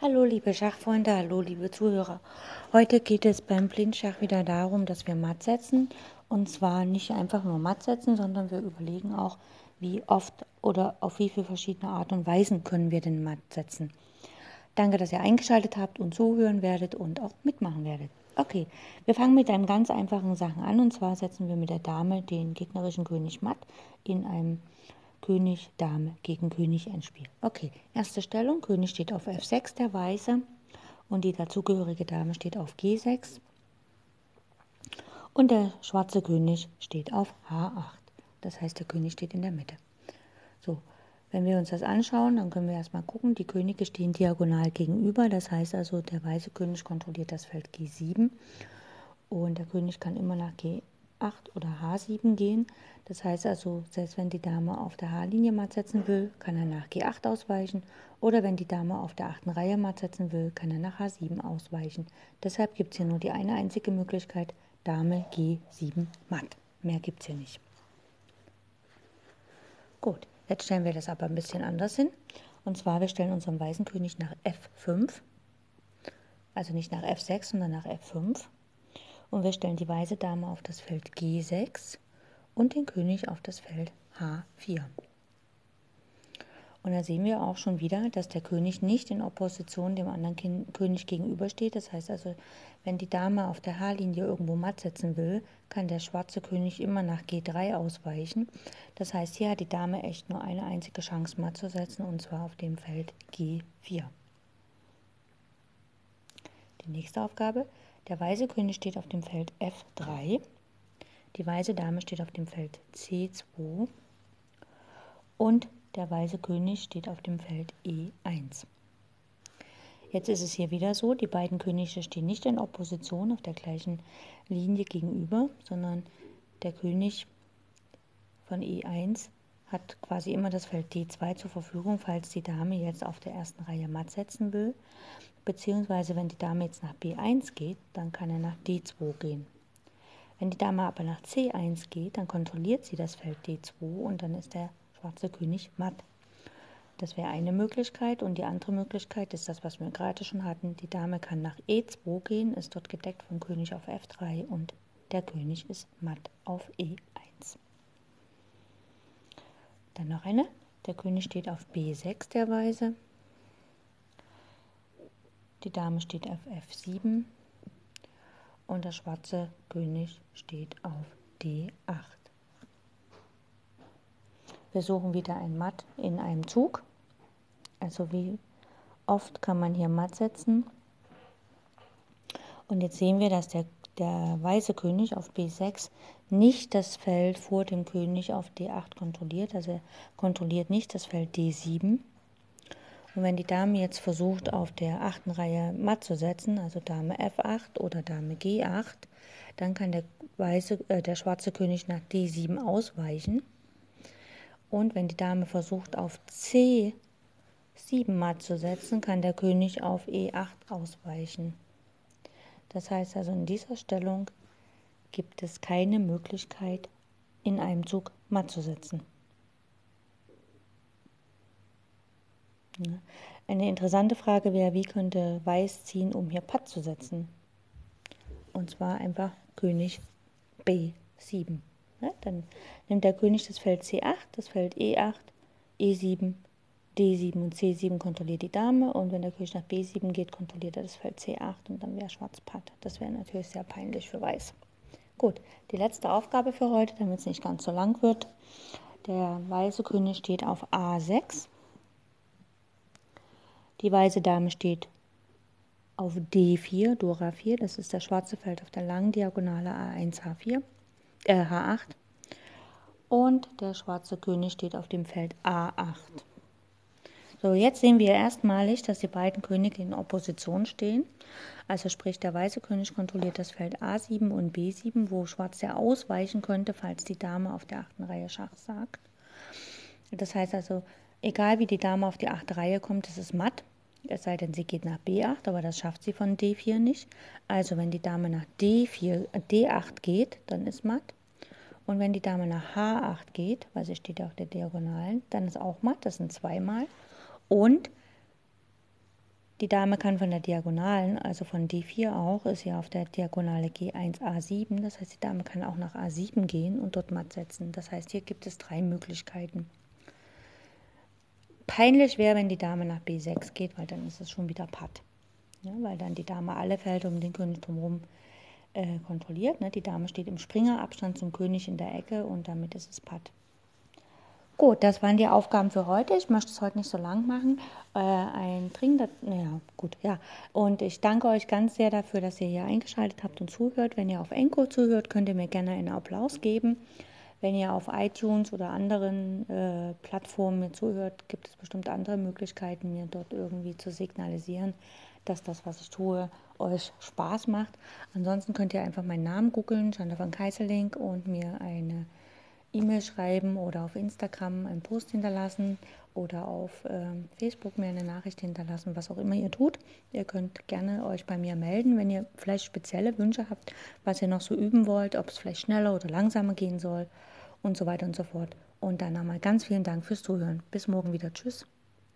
Hallo liebe Schachfreunde, hallo liebe Zuhörer. Heute geht es beim Blindschach wieder darum, dass wir matt setzen. Und zwar nicht einfach nur matt setzen, sondern wir überlegen auch, wie oft oder auf wie viele verschiedene Art und Weisen können wir denn matt setzen. Danke, dass ihr eingeschaltet habt und zuhören werdet und auch mitmachen werdet. Okay, wir fangen mit einem ganz einfachen Sachen an. Und zwar setzen wir mit der Dame den gegnerischen König matt in einem König, Dame gegen König ein Spiel. Okay, erste Stellung. König steht auf F6, der Weiße. Und die dazugehörige Dame steht auf G6. Und der schwarze König steht auf H8. Das heißt, der König steht in der Mitte. So, wenn wir uns das anschauen, dann können wir erstmal gucken, die Könige stehen diagonal gegenüber. Das heißt also, der weiße König kontrolliert das Feld G7 und der König kann immer nach G8 oder H7 gehen. Das heißt also, selbst wenn die Dame auf der H-Linie matt setzen will, kann er nach G8 ausweichen. Oder wenn die Dame auf der achten Reihe matt setzen will, kann er nach H7 ausweichen. Deshalb gibt es hier nur die eine einzige Möglichkeit, Dame G7 matt. Mehr gibt es hier nicht. Gut, jetzt stellen wir das aber ein bisschen anders hin. Und zwar, wir stellen unseren weißen König nach F5. Also nicht nach F6, sondern nach F5. Und wir stellen die weiße Dame auf das Feld G6 und den König auf das Feld H4. Und da sehen wir auch schon wieder, dass der König nicht in Opposition dem anderen kind König gegenübersteht. Das heißt also, wenn die Dame auf der H-Linie irgendwo matt setzen will, kann der schwarze König immer nach G3 ausweichen. Das heißt, hier hat die Dame echt nur eine einzige Chance matt zu setzen, und zwar auf dem Feld G4. Die nächste Aufgabe der weiße König steht auf dem Feld F3. Die weiße Dame steht auf dem Feld C2. Und der weiße König steht auf dem Feld E1. Jetzt ist es hier wieder so, die beiden Könige stehen nicht in Opposition auf der gleichen Linie gegenüber, sondern der König von E1 hat quasi immer das Feld D2 zur Verfügung, falls die Dame jetzt auf der ersten Reihe matt setzen will. Beziehungsweise wenn die Dame jetzt nach B1 geht, dann kann er nach D2 gehen. Wenn die Dame aber nach C1 geht, dann kontrolliert sie das Feld D2 und dann ist der schwarze König matt. Das wäre eine Möglichkeit und die andere Möglichkeit ist das, was wir gerade schon hatten. Die Dame kann nach E2 gehen, ist dort gedeckt vom König auf F3 und der König ist matt auf E1. Dann noch eine. Der König steht auf B6 der Weise. Die Dame steht auf F7 und der schwarze König steht auf D8. Wir suchen wieder ein Matt in einem Zug. Also wie oft kann man hier Matt setzen. Und jetzt sehen wir, dass der der weiße König auf B6 nicht das Feld vor dem König auf D8 kontrolliert. Also er kontrolliert nicht das Feld D7. Und wenn die Dame jetzt versucht, auf der achten Reihe matt zu setzen, also Dame F8 oder Dame G8, dann kann der, weiße, äh, der schwarze König nach D7 ausweichen. Und wenn die Dame versucht, auf C7 matt zu setzen, kann der König auf E8 ausweichen. Das heißt also, in dieser Stellung gibt es keine Möglichkeit, in einem Zug matt zu setzen. Eine interessante Frage wäre, wie könnte Weiß ziehen, um hier Patt zu setzen? Und zwar einfach König B7. Dann nimmt der König das Feld C8, das Feld E8, E7, D7 und C7 kontrolliert die Dame und wenn der König nach B7 geht, kontrolliert er das Feld C8 und dann wäre Schwarz Patt. Das wäre natürlich sehr peinlich für Weiß. Gut, die letzte Aufgabe für heute, damit es nicht ganz so lang wird. Der weiße König steht auf A6. Die weiße Dame steht auf D4, Dora 4. Das ist das schwarze Feld auf der langen Diagonale A1, H4, äh, H8. Und der schwarze König steht auf dem Feld A8. So, jetzt sehen wir erstmalig, dass die beiden Könige in Opposition stehen. Also sprich, der weiße König kontrolliert das Feld A7 und B7, wo Schwarz ja ausweichen könnte, falls die Dame auf der achten Reihe Schach sagt. Das heißt also, egal wie die Dame auf die achte Reihe kommt, es ist matt. Es sei denn, sie geht nach B8, aber das schafft sie von D4 nicht. Also wenn die Dame nach D4, D8 geht, dann ist matt. Und wenn die Dame nach H8 geht, weil sie steht ja auf der Diagonalen, dann ist auch matt, das sind zweimal. Und Die Dame kann von der Diagonalen, also von D4 auch, ist ja auf der Diagonale G1 A7. Das heißt, die Dame kann auch nach A7 gehen und dort matt setzen. Das heißt, hier gibt es drei Möglichkeiten. Peinlich wäre, wenn die Dame nach B6 geht, weil dann ist es schon wieder Patt. Ja, weil dann die Dame alle Felder um den König drumherum äh, kontrolliert. Ne? Die Dame steht im Springerabstand zum König in der Ecke und damit ist es Patt. Gut, das waren die Aufgaben für heute. Ich möchte es heute nicht so lang machen. Äh, ein dringender, naja, gut, ja. Und ich danke euch ganz sehr dafür, dass ihr hier eingeschaltet habt und zuhört. Wenn ihr auf Enko zuhört, könnt ihr mir gerne einen Applaus geben. Wenn ihr auf iTunes oder anderen äh, Plattformen mir zuhört, gibt es bestimmt andere Möglichkeiten, mir dort irgendwie zu signalisieren, dass das, was ich tue, euch Spaß macht. Ansonsten könnt ihr einfach meinen Namen googeln, Chandra von Kaiserlink, und mir eine E-Mail schreiben oder auf Instagram einen Post hinterlassen oder auf äh, Facebook mir eine Nachricht hinterlassen, was auch immer ihr tut. Ihr könnt gerne euch bei mir melden, wenn ihr vielleicht spezielle Wünsche habt, was ihr noch so üben wollt, ob es vielleicht schneller oder langsamer gehen soll und so weiter und so fort. Und dann nochmal ganz vielen Dank fürs Zuhören. Bis morgen wieder. Tschüss.